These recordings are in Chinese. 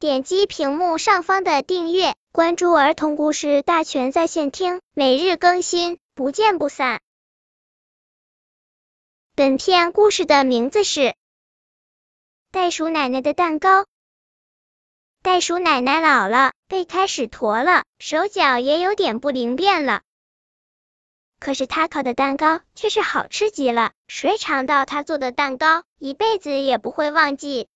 点击屏幕上方的订阅，关注儿童故事大全在线听，每日更新，不见不散。本片故事的名字是《袋鼠奶奶的蛋糕》。袋鼠奶奶老了，背开始驼了，手脚也有点不灵便了。可是她烤的蛋糕却是好吃极了，谁尝到她做的蛋糕，一辈子也不会忘记。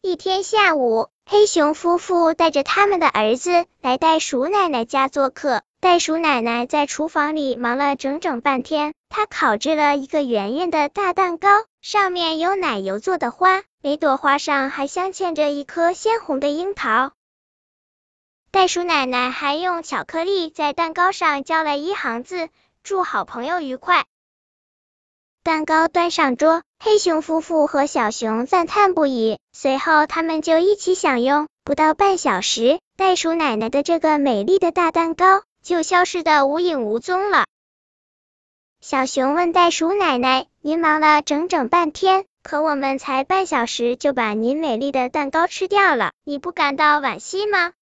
一天下午，黑熊夫妇带着他们的儿子来袋鼠奶奶家做客。袋鼠奶奶在厨房里忙了整整半天，她烤制了一个圆圆的大蛋糕，上面有奶油做的花，每朵花上还镶嵌着一颗鲜红的樱桃。袋鼠奶奶还用巧克力在蛋糕上浇了一行字：“祝好朋友愉快。”蛋糕端上桌，黑熊夫妇和小熊赞叹不已。随后，他们就一起享用。不到半小时，袋鼠奶奶的这个美丽的大蛋糕就消失的无影无踪了。小熊问袋鼠奶奶：“您忙了整整半天，可我们才半小时就把您美丽的蛋糕吃掉了，你不感到惋惜吗？”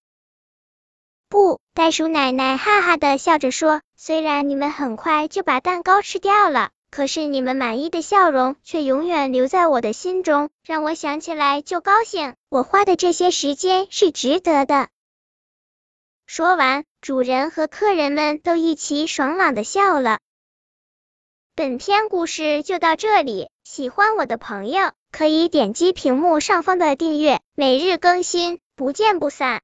不，袋鼠奶奶哈哈的笑着说：“虽然你们很快就把蛋糕吃掉了。”可是你们满意的笑容却永远留在我的心中，让我想起来就高兴。我花的这些时间是值得的。说完，主人和客人们都一起爽朗的笑了。本篇故事就到这里，喜欢我的朋友可以点击屏幕上方的订阅，每日更新，不见不散。